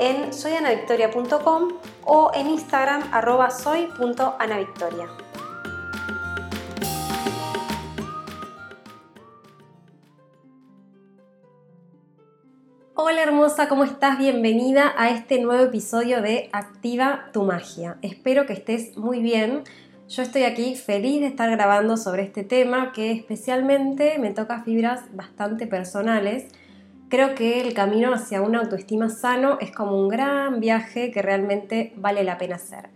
en soyanavictoria.com o en Instagram arroba soy.anavictoria. Hola hermosa, ¿cómo estás? Bienvenida a este nuevo episodio de Activa tu magia. Espero que estés muy bien. Yo estoy aquí feliz de estar grabando sobre este tema que especialmente me toca fibras bastante personales. Creo que el camino hacia una autoestima sano es como un gran viaje que realmente vale la pena hacer.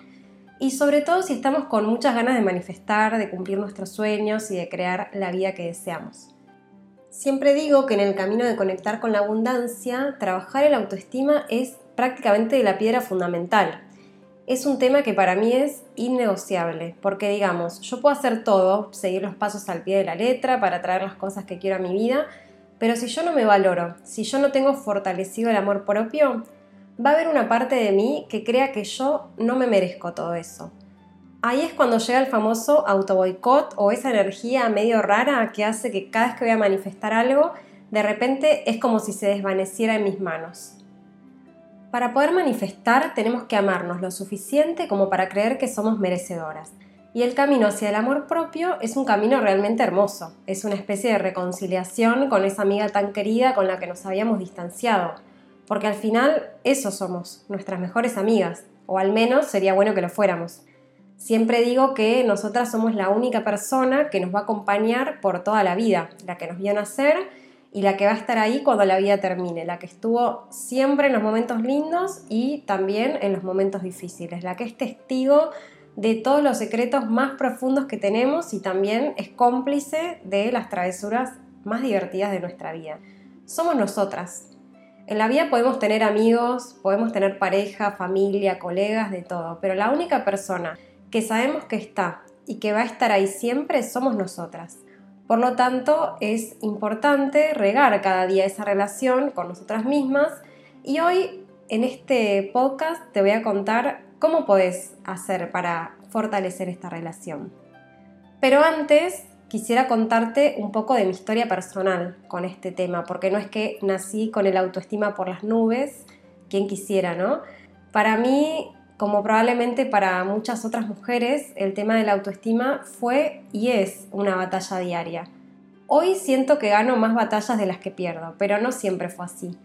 Y sobre todo si estamos con muchas ganas de manifestar, de cumplir nuestros sueños y de crear la vida que deseamos. Siempre digo que en el camino de conectar con la abundancia, trabajar el autoestima es prácticamente la piedra fundamental. Es un tema que para mí es innegociable, porque digamos, yo puedo hacer todo, seguir los pasos al pie de la letra para traer las cosas que quiero a mi vida, pero si yo no me valoro, si yo no tengo fortalecido el amor propio, va a haber una parte de mí que crea que yo no me merezco todo eso, Ahí es cuando llega el famoso autoboicot o esa energía medio rara que hace que cada vez que voy a manifestar algo, de repente es como si se desvaneciera en mis manos. Para poder manifestar tenemos que amarnos lo suficiente como para creer que somos merecedoras. Y el camino hacia el amor propio es un camino realmente hermoso. Es una especie de reconciliación con esa amiga tan querida con la que nos habíamos distanciado. Porque al final eso somos, nuestras mejores amigas. O al menos sería bueno que lo fuéramos. Siempre digo que nosotras somos la única persona que nos va a acompañar por toda la vida, la que nos vio nacer y la que va a estar ahí cuando la vida termine, la que estuvo siempre en los momentos lindos y también en los momentos difíciles, la que es testigo de todos los secretos más profundos que tenemos y también es cómplice de las travesuras más divertidas de nuestra vida. Somos nosotras. En la vida podemos tener amigos, podemos tener pareja, familia, colegas, de todo, pero la única persona que sabemos que está y que va a estar ahí siempre somos nosotras. Por lo tanto, es importante regar cada día esa relación con nosotras mismas y hoy en este podcast te voy a contar cómo podés hacer para fortalecer esta relación. Pero antes quisiera contarte un poco de mi historia personal con este tema, porque no es que nací con el autoestima por las nubes, quien quisiera, ¿no? Para mí como probablemente para muchas otras mujeres, el tema de la autoestima fue y es una batalla diaria. Hoy siento que gano más batallas de las que pierdo, pero no siempre fue así.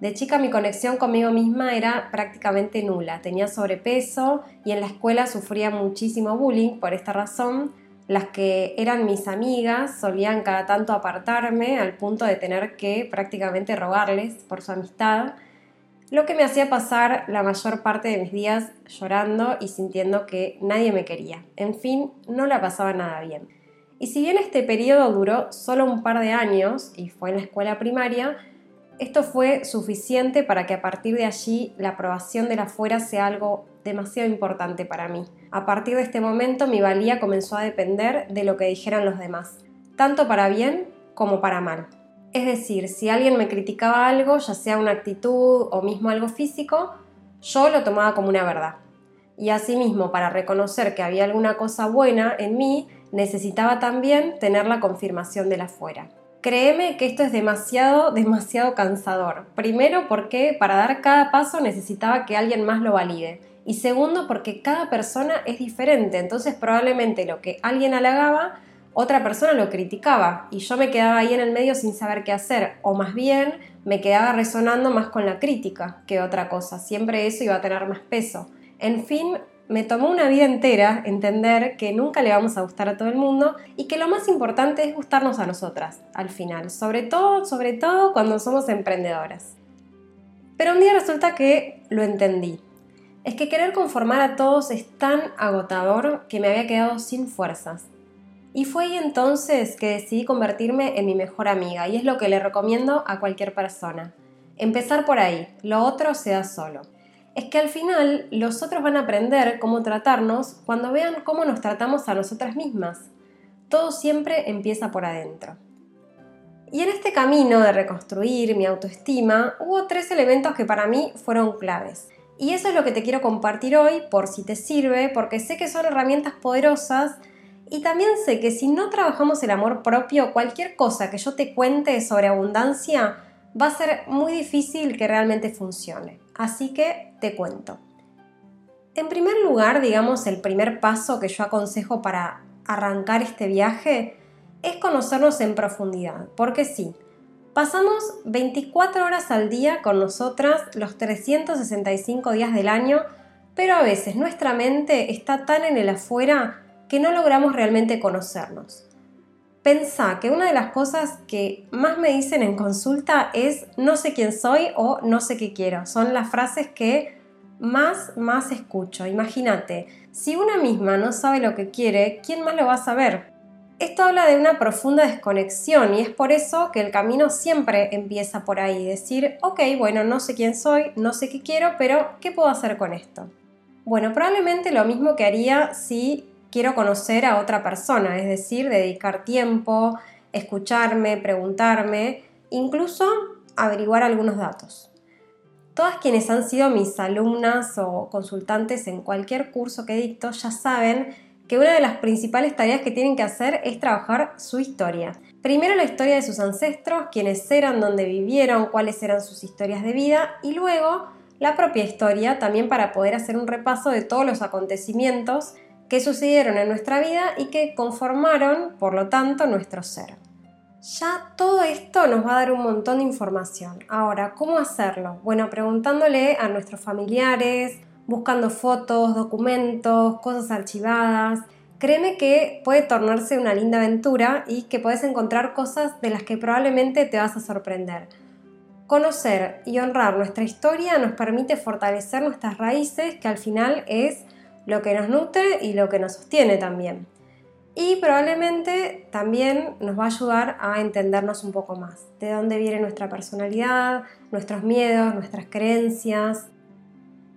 De chica mi conexión conmigo misma era prácticamente nula, tenía sobrepeso y en la escuela sufría muchísimo bullying por esta razón. Las que eran mis amigas solían cada tanto apartarme al punto de tener que prácticamente rogarles por su amistad lo que me hacía pasar la mayor parte de mis días llorando y sintiendo que nadie me quería. En fin, no la pasaba nada bien. Y si bien este periodo duró solo un par de años y fue en la escuela primaria, esto fue suficiente para que a partir de allí la aprobación de la fuera sea algo demasiado importante para mí. A partir de este momento mi valía comenzó a depender de lo que dijeran los demás, tanto para bien como para mal. Es decir, si alguien me criticaba algo, ya sea una actitud o mismo algo físico, yo lo tomaba como una verdad. Y asimismo, para reconocer que había alguna cosa buena en mí, necesitaba también tener la confirmación de la fuera. Créeme que esto es demasiado, demasiado cansador. Primero porque para dar cada paso necesitaba que alguien más lo valide. Y segundo porque cada persona es diferente, entonces probablemente lo que alguien halagaba otra persona lo criticaba y yo me quedaba ahí en el medio sin saber qué hacer, o más bien me quedaba resonando más con la crítica que otra cosa, siempre eso iba a tener más peso. En fin, me tomó una vida entera entender que nunca le vamos a gustar a todo el mundo y que lo más importante es gustarnos a nosotras al final, sobre todo, sobre todo cuando somos emprendedoras. Pero un día resulta que lo entendí. Es que querer conformar a todos es tan agotador que me había quedado sin fuerzas y fue entonces que decidí convertirme en mi mejor amiga y es lo que le recomiendo a cualquier persona. Empezar por ahí, lo otro se da solo. Es que al final los otros van a aprender cómo tratarnos cuando vean cómo nos tratamos a nosotras mismas. Todo siempre empieza por adentro. Y en este camino de reconstruir mi autoestima hubo tres elementos que para mí fueron claves. Y eso es lo que te quiero compartir hoy por si te sirve, porque sé que son herramientas poderosas y también sé que si no trabajamos el amor propio, cualquier cosa que yo te cuente sobre abundancia va a ser muy difícil que realmente funcione. Así que te cuento. En primer lugar, digamos, el primer paso que yo aconsejo para arrancar este viaje es conocernos en profundidad, porque sí, pasamos 24 horas al día con nosotras los 365 días del año, pero a veces nuestra mente está tan en el afuera que no logramos realmente conocernos. Pensá que una de las cosas que más me dicen en consulta es no sé quién soy o no sé qué quiero. Son las frases que más, más escucho. Imagínate, si una misma no sabe lo que quiere, ¿quién más lo va a saber? Esto habla de una profunda desconexión y es por eso que el camino siempre empieza por ahí, decir, ok, bueno, no sé quién soy, no sé qué quiero, pero ¿qué puedo hacer con esto? Bueno, probablemente lo mismo que haría si quiero conocer a otra persona, es decir, dedicar tiempo, escucharme, preguntarme, incluso averiguar algunos datos. Todas quienes han sido mis alumnas o consultantes en cualquier curso que dicto ya saben que una de las principales tareas que tienen que hacer es trabajar su historia. Primero la historia de sus ancestros, quiénes eran, dónde vivieron, cuáles eran sus historias de vida y luego la propia historia también para poder hacer un repaso de todos los acontecimientos que sucedieron en nuestra vida y que conformaron, por lo tanto, nuestro ser. Ya todo esto nos va a dar un montón de información. Ahora, ¿cómo hacerlo? Bueno, preguntándole a nuestros familiares, buscando fotos, documentos, cosas archivadas. Créeme que puede tornarse una linda aventura y que puedes encontrar cosas de las que probablemente te vas a sorprender. Conocer y honrar nuestra historia nos permite fortalecer nuestras raíces, que al final es lo que nos nutre y lo que nos sostiene también. Y probablemente también nos va a ayudar a entendernos un poco más, de dónde viene nuestra personalidad, nuestros miedos, nuestras creencias.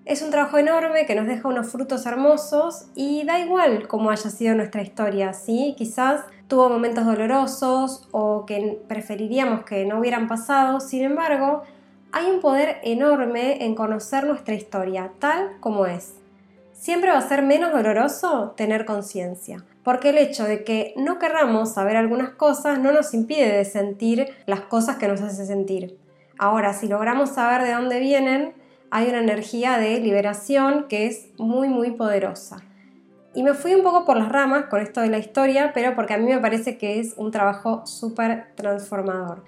Es un trabajo enorme que nos deja unos frutos hermosos y da igual cómo haya sido nuestra historia, ¿sí? Quizás tuvo momentos dolorosos o que preferiríamos que no hubieran pasado, sin embargo, hay un poder enorme en conocer nuestra historia tal como es siempre va a ser menos doloroso tener conciencia, porque el hecho de que no querramos saber algunas cosas no nos impide de sentir las cosas que nos hace sentir. Ahora, si logramos saber de dónde vienen, hay una energía de liberación que es muy muy poderosa. Y me fui un poco por las ramas con esto de la historia, pero porque a mí me parece que es un trabajo súper transformador.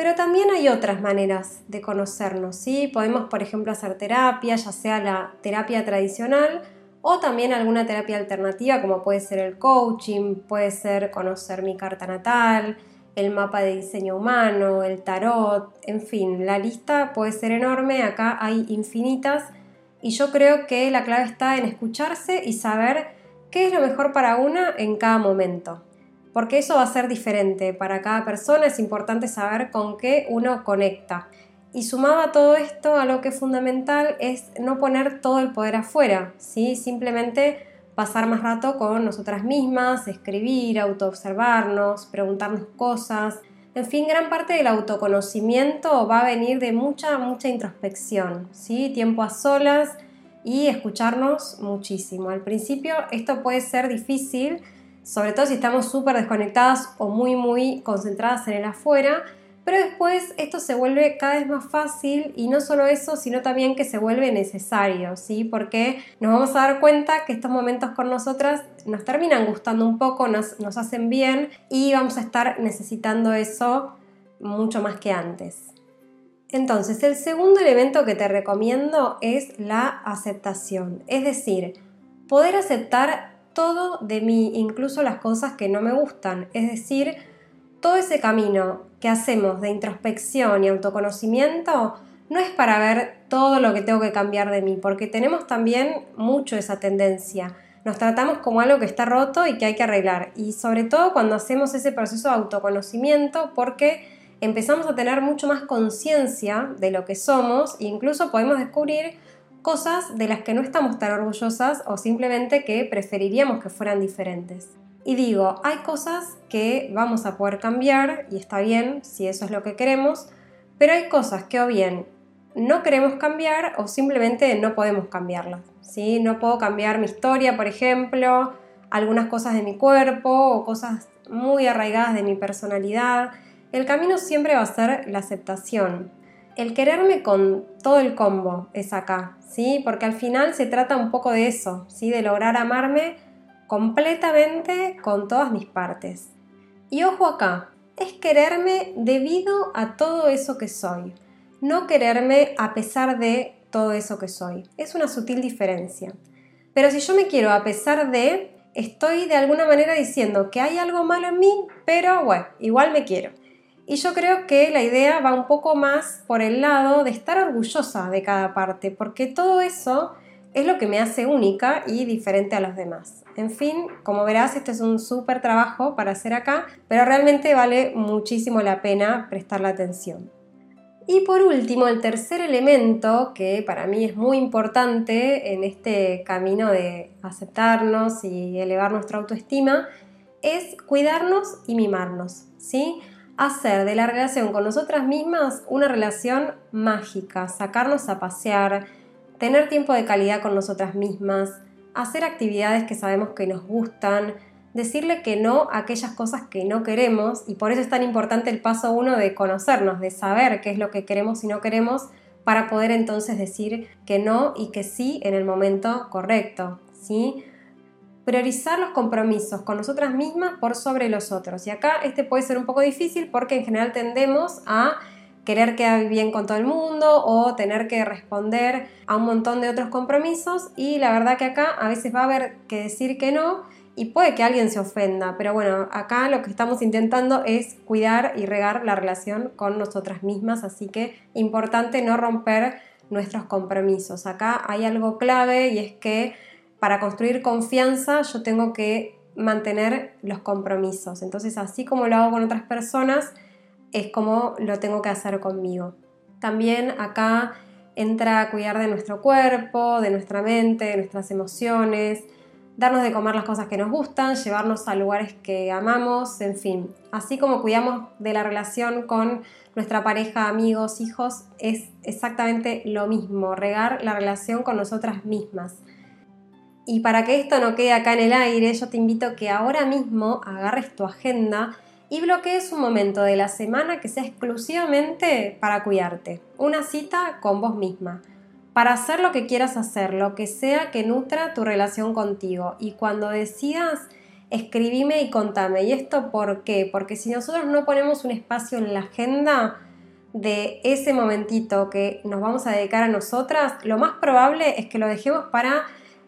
Pero también hay otras maneras de conocernos, ¿sí? Podemos, por ejemplo, hacer terapia, ya sea la terapia tradicional o también alguna terapia alternativa como puede ser el coaching, puede ser conocer mi carta natal, el mapa de diseño humano, el tarot, en fin, la lista puede ser enorme, acá hay infinitas y yo creo que la clave está en escucharse y saber qué es lo mejor para una en cada momento porque eso va a ser diferente para cada persona, es importante saber con qué uno conecta. Y sumado a todo esto, algo que es fundamental es no poner todo el poder afuera, ¿sí? simplemente pasar más rato con nosotras mismas, escribir, autoobservarnos, preguntarnos cosas. En fin, gran parte del autoconocimiento va a venir de mucha, mucha introspección, ¿sí? tiempo a solas y escucharnos muchísimo. Al principio esto puede ser difícil, sobre todo si estamos súper desconectadas o muy muy concentradas en el afuera, pero después esto se vuelve cada vez más fácil y no solo eso, sino también que se vuelve necesario, ¿sí? Porque nos vamos a dar cuenta que estos momentos con nosotras nos terminan gustando un poco, nos, nos hacen bien y vamos a estar necesitando eso mucho más que antes. Entonces, el segundo elemento que te recomiendo es la aceptación, es decir, poder aceptar todo de mí, incluso las cosas que no me gustan. Es decir, todo ese camino que hacemos de introspección y autoconocimiento no es para ver todo lo que tengo que cambiar de mí, porque tenemos también mucho esa tendencia. Nos tratamos como algo que está roto y que hay que arreglar. Y sobre todo cuando hacemos ese proceso de autoconocimiento, porque empezamos a tener mucho más conciencia de lo que somos e incluso podemos descubrir cosas de las que no estamos tan orgullosas o simplemente que preferiríamos que fueran diferentes. Y digo, hay cosas que vamos a poder cambiar y está bien si eso es lo que queremos, pero hay cosas que o bien no queremos cambiar o simplemente no podemos cambiarlas. ¿sí? No puedo cambiar mi historia, por ejemplo, algunas cosas de mi cuerpo o cosas muy arraigadas de mi personalidad. El camino siempre va a ser la aceptación. El quererme con todo el combo es acá, ¿sí? Porque al final se trata un poco de eso, ¿sí? De lograr amarme completamente con todas mis partes. Y ojo acá, es quererme debido a todo eso que soy, no quererme a pesar de todo eso que soy. Es una sutil diferencia. Pero si yo me quiero a pesar de, estoy de alguna manera diciendo que hay algo malo en mí, pero bueno, igual me quiero. Y yo creo que la idea va un poco más por el lado de estar orgullosa de cada parte, porque todo eso es lo que me hace única y diferente a los demás. En fin, como verás, este es un súper trabajo para hacer acá, pero realmente vale muchísimo la pena prestarle atención. Y por último, el tercer elemento que para mí es muy importante en este camino de aceptarnos y elevar nuestra autoestima es cuidarnos y mimarnos, ¿sí? Hacer de la relación con nosotras mismas una relación mágica, sacarnos a pasear, tener tiempo de calidad con nosotras mismas, hacer actividades que sabemos que nos gustan, decirle que no a aquellas cosas que no queremos y por eso es tan importante el paso uno de conocernos, de saber qué es lo que queremos y no queremos para poder entonces decir que no y que sí en el momento correcto, ¿sí? Priorizar los compromisos con nosotras mismas por sobre los otros. Y acá este puede ser un poco difícil porque en general tendemos a querer quedar bien con todo el mundo o tener que responder a un montón de otros compromisos y la verdad que acá a veces va a haber que decir que no y puede que alguien se ofenda, pero bueno, acá lo que estamos intentando es cuidar y regar la relación con nosotras mismas, así que importante no romper nuestros compromisos. Acá hay algo clave y es que para construir confianza yo tengo que mantener los compromisos. Entonces, así como lo hago con otras personas, es como lo tengo que hacer conmigo. También acá entra cuidar de nuestro cuerpo, de nuestra mente, de nuestras emociones, darnos de comer las cosas que nos gustan, llevarnos a lugares que amamos, en fin. Así como cuidamos de la relación con nuestra pareja, amigos, hijos, es exactamente lo mismo, regar la relación con nosotras mismas. Y para que esto no quede acá en el aire, yo te invito a que ahora mismo agarres tu agenda y bloquees un momento de la semana que sea exclusivamente para cuidarte. Una cita con vos misma. Para hacer lo que quieras hacer, lo que sea que nutra tu relación contigo. Y cuando decidas, escribime y contame. ¿Y esto por qué? Porque si nosotros no ponemos un espacio en la agenda de ese momentito que nos vamos a dedicar a nosotras, lo más probable es que lo dejemos para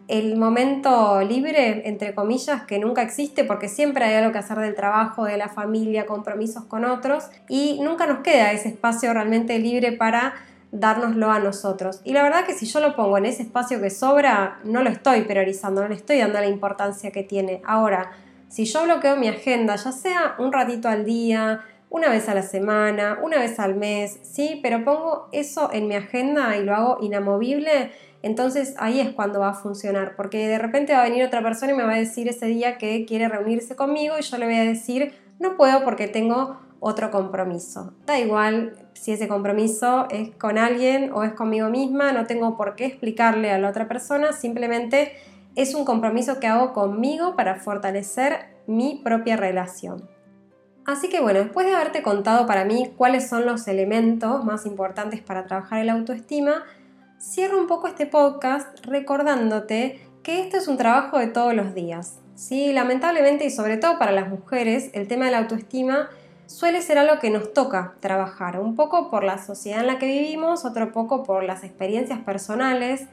el momento libre, entre comillas, que nunca existe porque siempre hay algo que hacer del trabajo, de la familia, compromisos con otros y nunca nos queda ese espacio realmente libre para dárnoslo a nosotros. Y la verdad que si yo lo pongo en ese espacio que sobra, no lo estoy priorizando, no le estoy dando la importancia que tiene. Ahora, si yo bloqueo mi agenda, ya sea un ratito al día, una vez a la semana, una vez al mes, sí, pero pongo eso en mi agenda y lo hago inamovible, entonces ahí es cuando va a funcionar, porque de repente va a venir otra persona y me va a decir ese día que quiere reunirse conmigo y yo le voy a decir, no puedo porque tengo otro compromiso. Da igual si ese compromiso es con alguien o es conmigo misma, no tengo por qué explicarle a la otra persona, simplemente es un compromiso que hago conmigo para fortalecer mi propia relación. Así que bueno, después de haberte contado para mí cuáles son los elementos más importantes para trabajar el autoestima, cierro un poco este podcast recordándote que esto es un trabajo de todos los días. Sí, lamentablemente y sobre todo para las mujeres, el tema de la autoestima suele ser algo que nos toca trabajar, un poco por la sociedad en la que vivimos, otro poco por las experiencias personales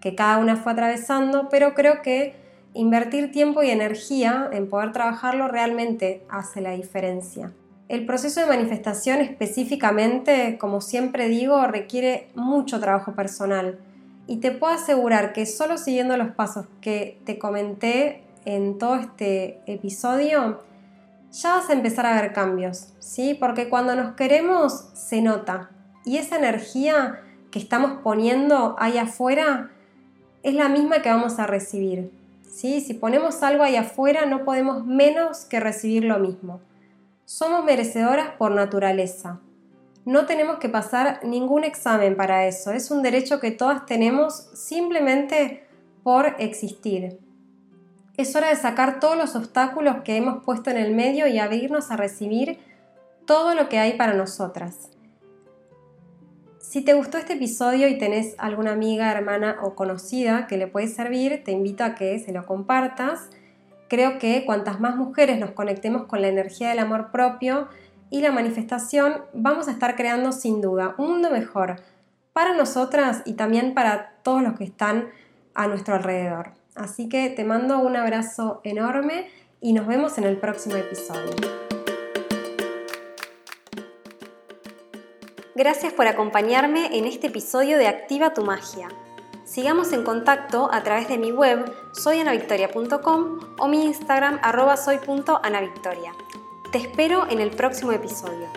que cada una fue atravesando, pero creo que invertir tiempo y energía en poder trabajarlo realmente hace la diferencia. El proceso de manifestación específicamente, como siempre digo, requiere mucho trabajo personal y te puedo asegurar que solo siguiendo los pasos que te comenté en todo este episodio, ya vas a empezar a ver cambios, ¿sí? Porque cuando nos queremos se nota y esa energía que estamos poniendo ahí afuera es la misma que vamos a recibir. ¿sí? Si ponemos algo ahí afuera no podemos menos que recibir lo mismo. Somos merecedoras por naturaleza. No tenemos que pasar ningún examen para eso. Es un derecho que todas tenemos simplemente por existir. Es hora de sacar todos los obstáculos que hemos puesto en el medio y abrirnos a recibir todo lo que hay para nosotras. Si te gustó este episodio y tenés alguna amiga, hermana o conocida que le puede servir, te invito a que se lo compartas. Creo que cuantas más mujeres nos conectemos con la energía del amor propio y la manifestación, vamos a estar creando sin duda un mundo mejor para nosotras y también para todos los que están a nuestro alrededor. Así que te mando un abrazo enorme y nos vemos en el próximo episodio. Gracias por acompañarme en este episodio de Activa tu Magia. Sigamos en contacto a través de mi web soyanavictoria.com o mi Instagram arroba soy.anavictoria. Te espero en el próximo episodio.